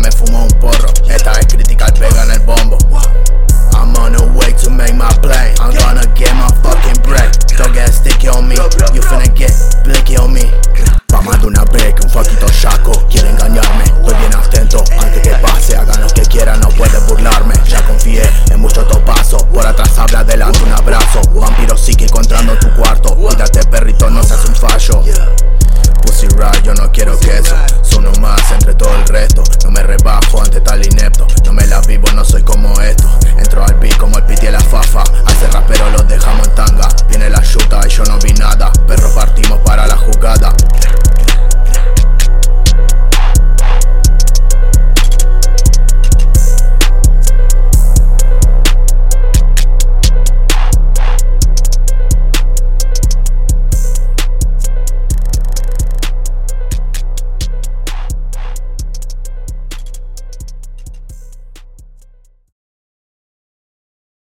me fumo un porro. Esta vez critical pega en el bombo. I'm on the way to make my play. I'm gonna get my fucking break. Don't get sticky on me. You finna get blicky on me. Pa' más de una break un fuckito chaco quiere engañarme. Estoy bien atento antes que pase. Hagan lo que quieran, no pueden burlarme. Ya confié en muchos topazos. Por atrás habla adelante un abrazo. Vampiro psíquico entrando en tu cuarto. Cuídate, perrito, no seas un fallo. Pussy ride, yo no quiero queso. Son humanos.